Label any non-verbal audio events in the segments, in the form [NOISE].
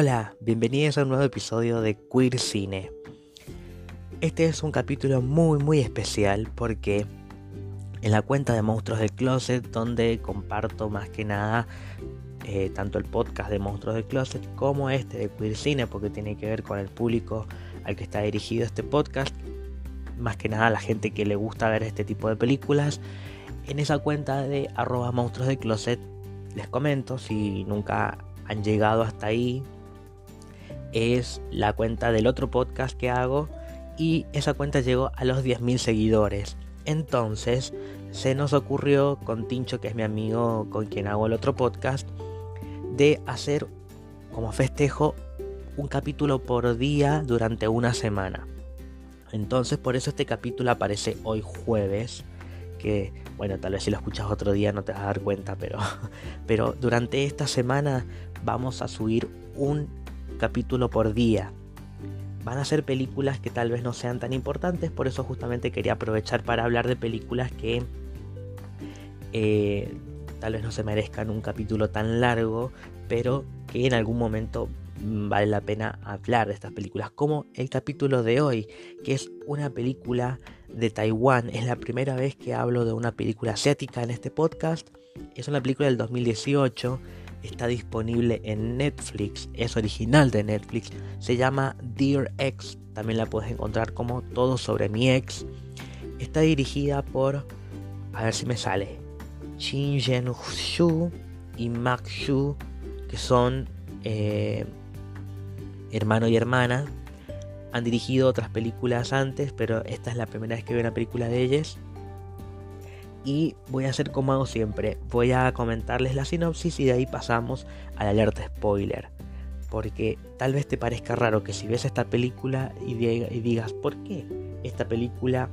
Hola, bienvenidos a un nuevo episodio de Queer Cine. Este es un capítulo muy muy especial porque en la cuenta de Monstruos del Closet, donde comparto más que nada eh, tanto el podcast de Monstruos del Closet como este de Queer Cine, porque tiene que ver con el público al que está dirigido este podcast, más que nada la gente que le gusta ver este tipo de películas. En esa cuenta de arroba monstruos del closet les comento si nunca han llegado hasta ahí es la cuenta del otro podcast que hago y esa cuenta llegó a los 10.000 seguidores. Entonces se nos ocurrió con Tincho, que es mi amigo con quien hago el otro podcast, de hacer como festejo un capítulo por día durante una semana. Entonces por eso este capítulo aparece hoy jueves. Que bueno, tal vez si lo escuchas otro día no te vas a dar cuenta, pero, [LAUGHS] pero durante esta semana vamos a subir un capítulo por día. Van a ser películas que tal vez no sean tan importantes, por eso justamente quería aprovechar para hablar de películas que eh, tal vez no se merezcan un capítulo tan largo, pero que en algún momento mm, vale la pena hablar de estas películas, como el capítulo de hoy, que es una película de Taiwán. Es la primera vez que hablo de una película asiática en este podcast. Es una película del 2018 está disponible en Netflix, es original de Netflix, se llama Dear Ex, también la puedes encontrar como Todo sobre mi ex. Está dirigida por, a ver si me sale, Shin Jen Shu y Mak Shu, que son eh, hermano y hermana. Han dirigido otras películas antes, pero esta es la primera vez que veo una película de ellos y voy a hacer como hago siempre. Voy a comentarles la sinopsis y de ahí pasamos a la alerta spoiler. Porque tal vez te parezca raro que si ves esta película y, digas, ¿por qué esta película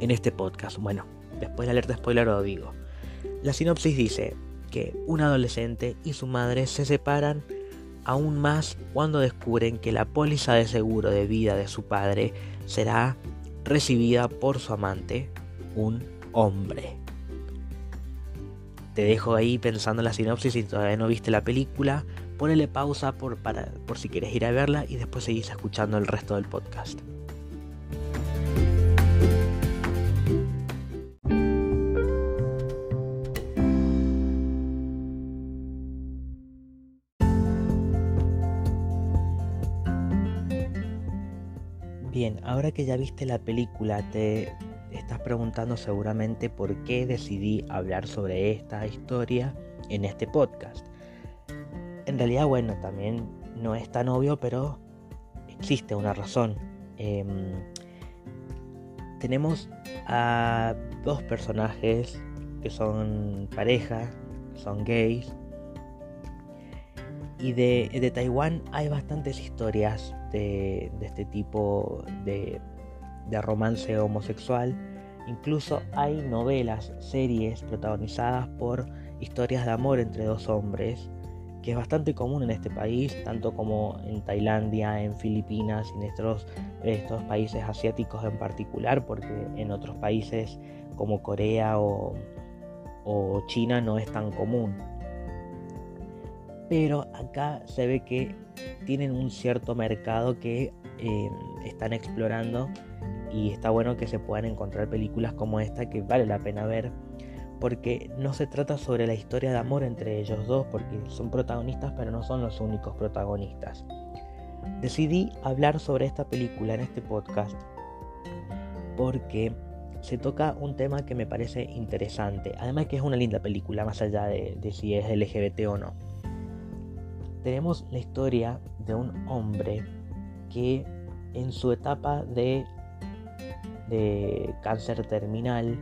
en este podcast? Bueno, después de la alerta spoiler lo digo. La sinopsis dice que un adolescente y su madre se separan aún más cuando descubren que la póliza de seguro de vida de su padre será recibida por su amante, un hombre. Te dejo ahí pensando en la sinopsis si todavía no viste la película. Ponele pausa por, para, por si quieres ir a verla y después seguís escuchando el resto del podcast. Bien, ahora que ya viste la película, te estás preguntando seguramente por qué decidí hablar sobre esta historia en este podcast. En realidad, bueno, también no es tan obvio, pero existe una razón. Em, tenemos a dos personajes que son pareja, son gays. Y de, Taiwán hay bastantes historias de, este tipo de, de romance homosexual. Incluso hay novelas, series protagonizadas por historias de amor entre dos hombres, que es bastante común en este país, tanto como en Tailandia, en Filipinas y en estos, países asiáticos en particular, porque en otros países como Corea o, China no es tan común. Pero acá se ve que tienen un cierto mercado que eh, están explorando y está bueno que se puedan encontrar películas como esta que vale la pena ver porque no se trata sobre la historia de amor entre ellos dos porque son protagonistas pero no son los únicos protagonistas. Decidí hablar sobre esta película en este podcast porque se toca un tema que me parece interesante, además que es una linda película más allá de, si es LGBT o no. Tenemos la historia de un hombre que en su etapa de de cáncer terminal,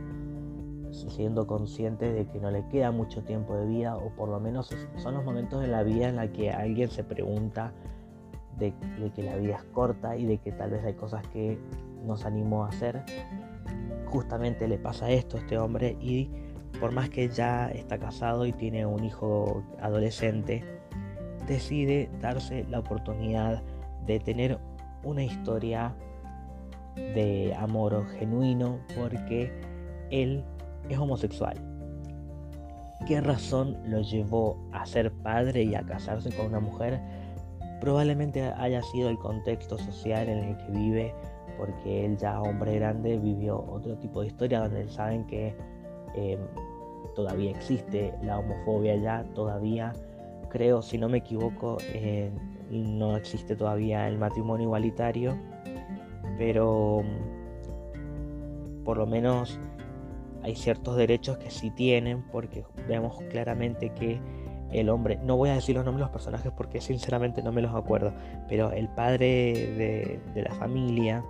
siendo consciente de que no le queda mucho tiempo de vida, o por lo menos son los momentos de la vida en la que alguien se pregunta de, que la vida es corta y de que tal vez hay cosas que nos animó a hacer. Justamente le pasa esto a este hombre y por más que ya está casado y tiene un hijo adolescente, decide darse la oportunidad de tener una historia de amor genuino porque él es homosexual. ¿Qué razón lo llevó a ser padre y a casarse con una mujer? Probablemente haya sido el contexto social en el que vive, porque él ya hombre grande vivió otro tipo de historia donde saben que em, todavía existe la homofobia ya, todavía creo, si no me equivoco, no existe todavía el matrimonio igualitario, pero mm, por lo menos hay ciertos derechos que sí tienen, porque vemos claramente que el hombre, no voy a decir los nombres de los personajes porque sinceramente no me los acuerdo, pero el padre de, la familia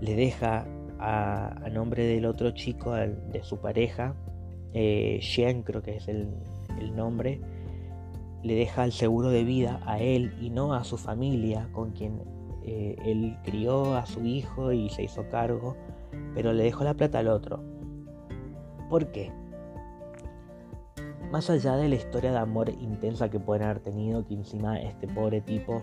le deja a, nombre del otro chico, de su pareja, eh, creo que es el, el nombre, le deja el seguro de vida a él y no a su familia, con quien eh, él crió a su hijo y se hizo cargo, pero le dejó la plata al otro. ¿Por qué? Más allá de la historia de amor intensa que pueden haber tenido, que encima este pobre tipo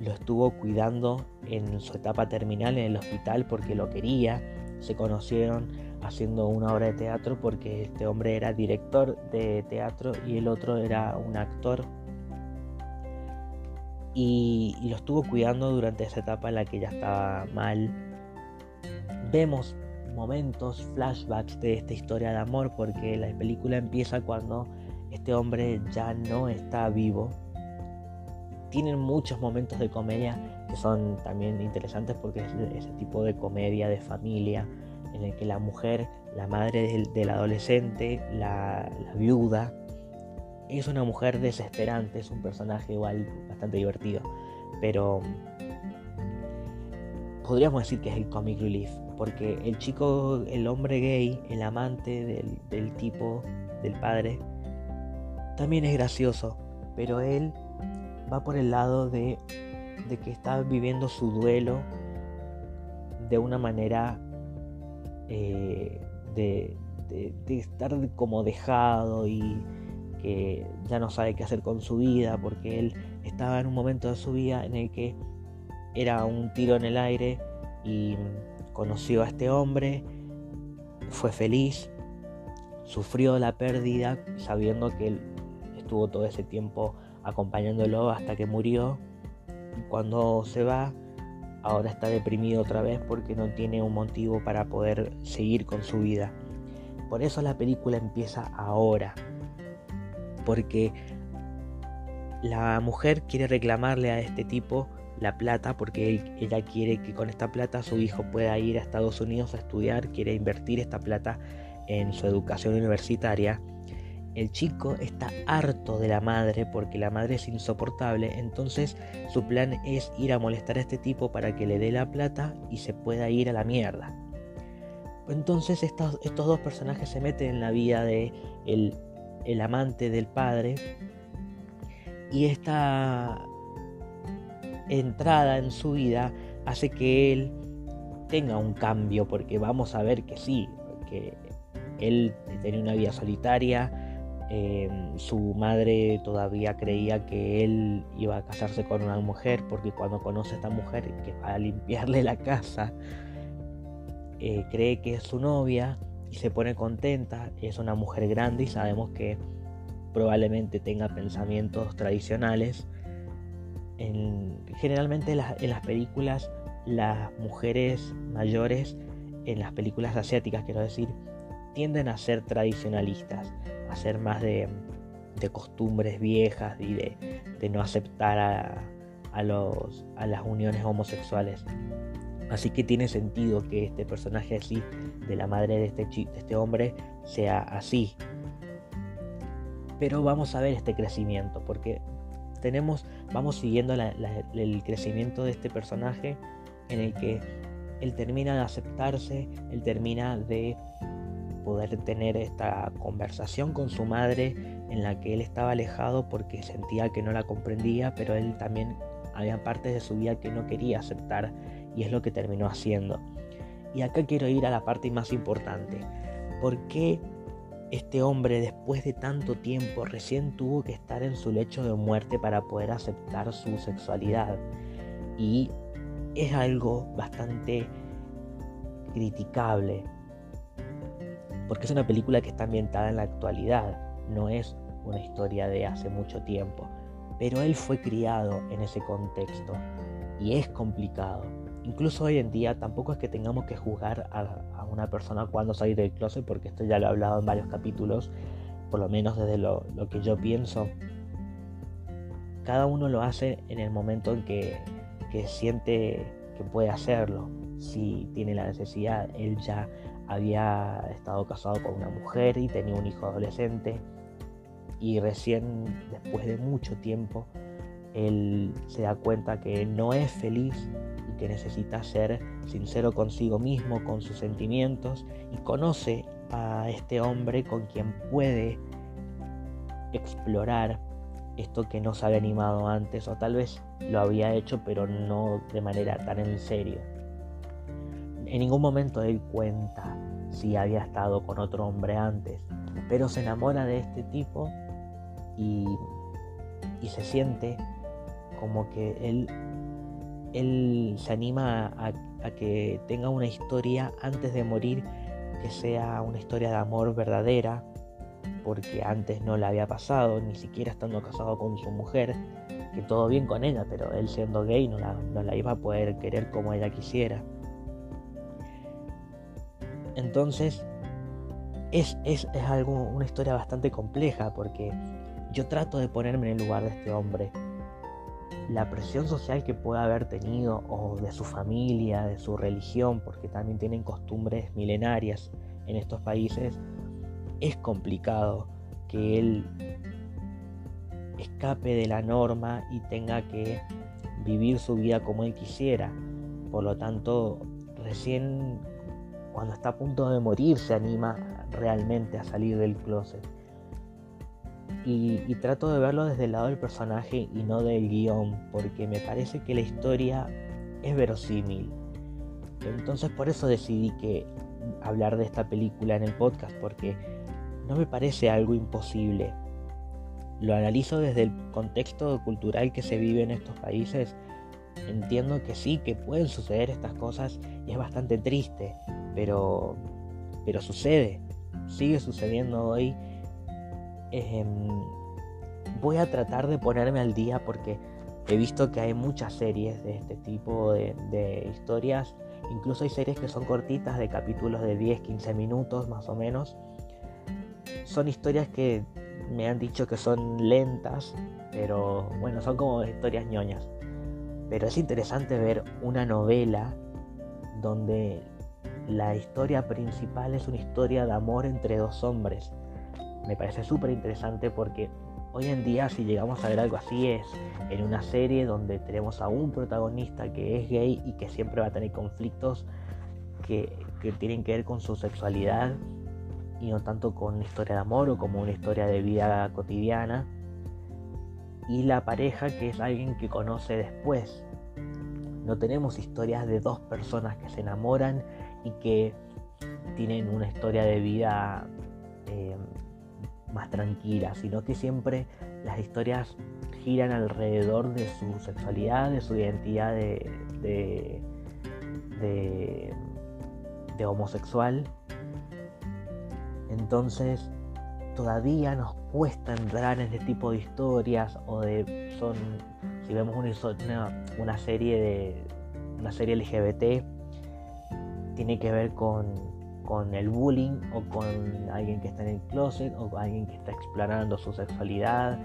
lo estuvo cuidando en su etapa terminal en el hospital porque lo quería, se conocieron haciendo una obra de teatro porque este hombre era director de teatro y el otro era un actor y, lo estuvo cuidando durante esa etapa en la que ya estaba mal. Vemos momentos, flashbacks de esta historia de amor porque la película empieza cuando este hombre ya no está vivo. Tienen muchos momentos de comedia que son también interesantes porque es ese tipo de comedia de familia en el que la mujer, la madre del, adolescente, la viuda, es una mujer desesperante, es un personaje igual bastante divertido, pero podríamos decir que es el comic relief, porque el chico, el hombre gay, el amante del, tipo, del padre, también es gracioso, pero él va por el lado de, de que está viviendo su duelo de una manera eh, de, de, estar como dejado y que ya no sabe qué hacer con su vida porque él estaba en un momento de su vida en el que era un tiro en el aire y conoció a este hombre, fue feliz, sufrió la pérdida sabiendo que él estuvo todo ese tiempo acompañándolo hasta que murió. Cuando se va, ahora está deprimido otra vez porque no tiene un motivo para poder seguir con su vida. Por eso la película empieza ahora, porque la mujer quiere reclamarle a este tipo la plata porque ella quiere que con esta plata su hijo pueda ir a Estados Unidos a estudiar, quiere invertir esta plata en su educación universitaria. El chico está harto de la madre porque la madre es insoportable, entonces su plan es ir a molestar a este tipo para que le dé la plata y se pueda ir a la mierda. Entonces estos, dos personajes se meten en la vida de el el amante del padre. Y esta entrada en su vida hace que él tenga un cambio, porque vamos a ver que sí, que él tenía una vida solitaria, em, su madre todavía creía que él iba a casarse con una mujer, porque cuando conoce a esta mujer que va a limpiarle la casa, eh, cree que es su novia y se pone contenta, es una mujer grande y sabemos que probablemente tenga pensamientos tradicionales. generalmente en las, películas las mujeres mayores, en las películas asiáticas quiero decir, tienden a ser tradicionalistas, a ser más de, costumbres viejas y de, no aceptar a, los, a las uniones homosexuales. Así que tiene sentido que este personaje así, de la madre de este, de este hombre, sea así. Pero vamos a ver este crecimiento, porque tenemos, vamos siguiendo el crecimiento de este personaje en el que él termina de aceptarse, él termina de poder tener esta conversación con su madre en la que él estaba alejado porque sentía que no la comprendía, pero él también había partes de su vida que no quería aceptar y es lo que terminó haciendo. Y acá quiero ir a la parte más importante. ¿Por qué este hombre después de tanto tiempo recién tuvo que estar en su lecho de muerte para poder aceptar su sexualidad? Y es algo bastante criticable. Porque es una película que está ambientada en la actualidad, no es una historia de hace mucho tiempo. pero él fue criado en ese contexto y es complicado. Incluso hoy en día tampoco es que tengamos que juzgar a, una persona cuando salir del closet, porque esto ya lo he hablado en varios capítulos, por lo menos desde lo, que yo pienso. Cada uno lo hace en el momento en que, siente que puede hacerlo. Si tiene la necesidad, él ya había estado casado con una mujer y tenía un hijo adolescente. Y recién, después de mucho tiempo, él se da cuenta que no es feliz que necesita ser sincero consigo mismo, con sus sentimientos, y conoce a este hombre con quien puede explorar esto que no se había animado antes, o tal vez lo había hecho, pero no de manera tan en serio. En ningún momento él cuenta si había estado con otro hombre antes, pero se enamora de este tipo y, se siente como que él, él se anima a, que tenga una historia antes de morir que sea una historia de amor verdadera, porque antes no le había pasado, ni siquiera estando casado con su mujer, que todo bien con ella, pero él siendo gay no la, iba a poder querer como ella quisiera. Entonces, es, es, algo, una historia bastante compleja porque yo trato de ponerme en el lugar de este hombre. La presión social que pueda haber tenido, o de su familia, de su religión, porque también tienen costumbres milenarias en estos países, es complicado que él escape de la norma y tenga que vivir su vida como él quisiera. Por lo tanto, recién cuando está a punto de morir se anima realmente a salir del closet. Y, trato de verlo desde el lado del personaje y no del guion, porque me parece que la historia es verosímil. Entonces por eso decidí que hablar de esta película en el podcast, porque no me parece algo imposible. Lo analizo desde el contexto cultural que se vive en estos países. Entiendo que sí, que pueden suceder estas cosas y es bastante triste, pero, pero sucede, sigue sucediendo hoy. Em, voy a tratar de ponerme al día porque he visto que hay muchas series de este tipo de, historias. Incluso hay series que son cortitas de capítulos de 10, 15 minutos más o menos. Son historias que me han dicho que son lentas, pero bueno, son como historias ñoñas. Pero es interesante ver una novela donde la historia principal es una historia de amor entre dos hombres. Me parece súper interesante porque hoy en día si llegamos a ver algo así es en una serie donde tenemos a un protagonista que es gay y que siempre va a tener conflictos que, tienen que ver con su sexualidad y no tanto con una historia de amor o como una historia de vida cotidiana. Y la pareja que es alguien que conoce después. No tenemos historias de dos personas que se enamoran y que tienen una historia de vida eh, más tranquila, sino que siempre las historias giran alrededor de su sexualidad, de su identidad de, de, de, homosexual. Entonces todavía nos cuesta entrar en este tipo de historias o de son si vemos una, una serie de una serie LGBT tiene que ver con, el bullying o con alguien que está en el closet o con alguien que está explorando su sexualidad.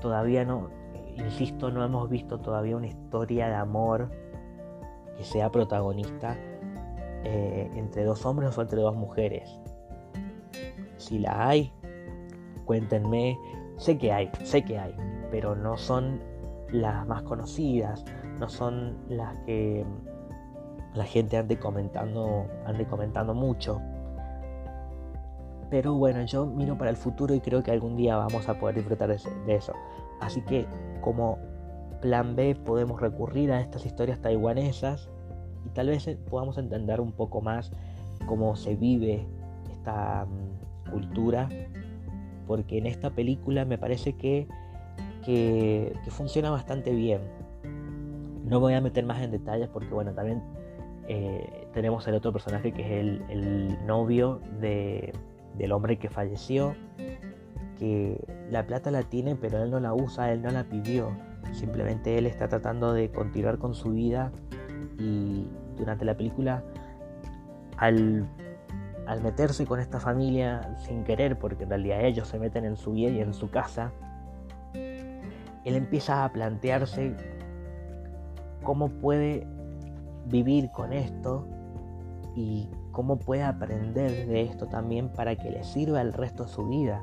Todavía no, insisto, no hemos visto todavía una historia de amor que sea protagonista eh, entre dos hombres o entre dos mujeres. Si la hay, cuéntenme. Sé que hay, sé que hay, pero no son las más conocidas, no son las que la gente ande comentando, ande comentando mucho. Pero bueno, yo miro para el futuro y creo que algún día vamos a poder disfrutar de eso. Así que como plan B podemos recurrir a estas historias taiwanesas y tal vez eh, podamos entender un poco más cómo se vive esta mm, cultura. Porque en esta película me parece que, que, que funciona bastante bien. No voy a meter más en detalles porque bueno, también eh, tenemos el otro personaje que es el, novio del hombre que falleció, que la plata la tiene pero él no la usa, él no la pidió. Simplemente él está tratando de continuar con su vida y durante la película al, al meterse con esta familia sin querer, porque en realidad ellos se meten en su vida y en su casa, él empieza a plantearse cómo puede vivir con esto y cómo puede aprender de esto también para que le sirva el resto de su vida,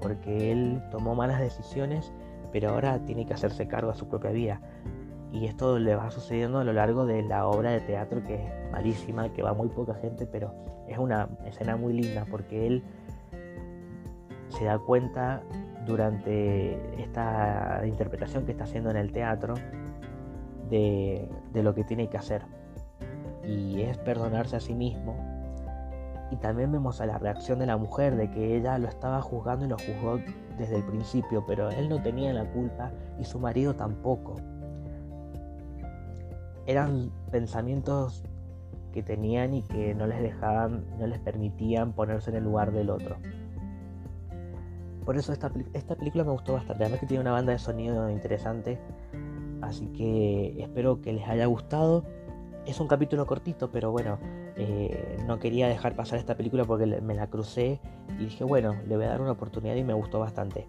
porque él tomó malas decisiones, pero ahora tiene que hacerse cargo de su propia vida. Y esto le va sucediendo a lo largo de la obra de teatro que es malísima, que va muy poca gente, pero es una escena muy linda porque él se da cuenta durante esta interpretación que está haciendo en el teatro de, de lo que tiene que hacer. Y es perdonarse a sí mismo. Y también vemos a la reacción de la mujer, de que ella lo estaba juzgando y lo juzgó desde el principio, pero él no tenía la culpa y su marido tampoco. Eran pensamientos que tenían y que no les dejaban, no les permitían ponerse en el lugar del otro. Por eso esta, esta película me gustó bastante. Además que tiene una banda de sonido interesante. Así que espero que les haya gustado. Es un capítulo cortito, pero bueno, eh, no quería dejar pasar esta película porque me la crucé y dije, bueno, le voy a dar una oportunidad y me gustó bastante.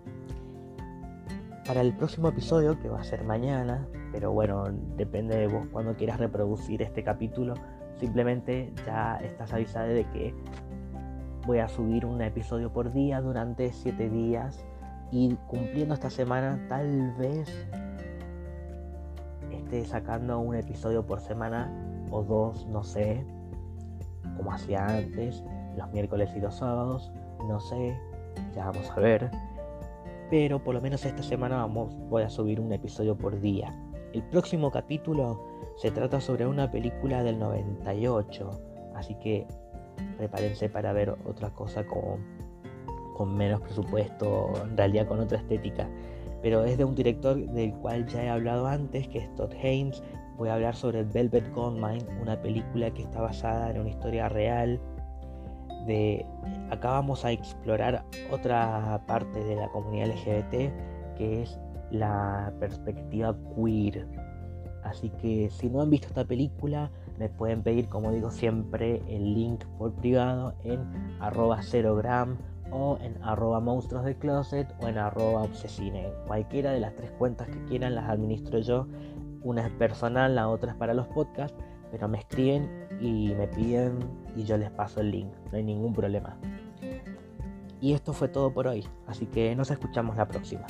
Para el próximo episodio, que va a ser mañana, pero bueno, depende de vos cuando quieras reproducir este capítulo, simplemente ya estás avisada de que voy a subir un episodio por día durante 7 días y cumpliendo esta semana tal vez esté sacando un episodio por semana o dos, no sé, como hacía antes, los miércoles y los sábados, no sé, ya vamos a ver. Pero por lo menos esta semana vamos, voy a subir un episodio por día. El próximo capítulo se trata sobre una película del 98, así que prepárense para ver otra cosa con, con menos presupuesto, en realidad con otra estética. Pero es de un director del cual ya he hablado antes, que es Todd Haynes. Voy a hablar sobre Velvet Goldmine, una película que está basada en una historia real. De, acá vamos a explorar otra parte de la comunidad LGBT, que es la perspectiva queer. Así que si no han visto esta película, me pueden pedir, como digo siempre, el link por privado en arroba 0gram o en arroba monstruos de closet o en arroba obsesine. Cualquiera de las tres cuentas que quieran las administro yo. Una es personal, la otra es para los podcasts, pero me escriben y me piden y yo les paso el link. No hay ningún problema. Y esto fue todo por hoy, así que nos escuchamos la próxima.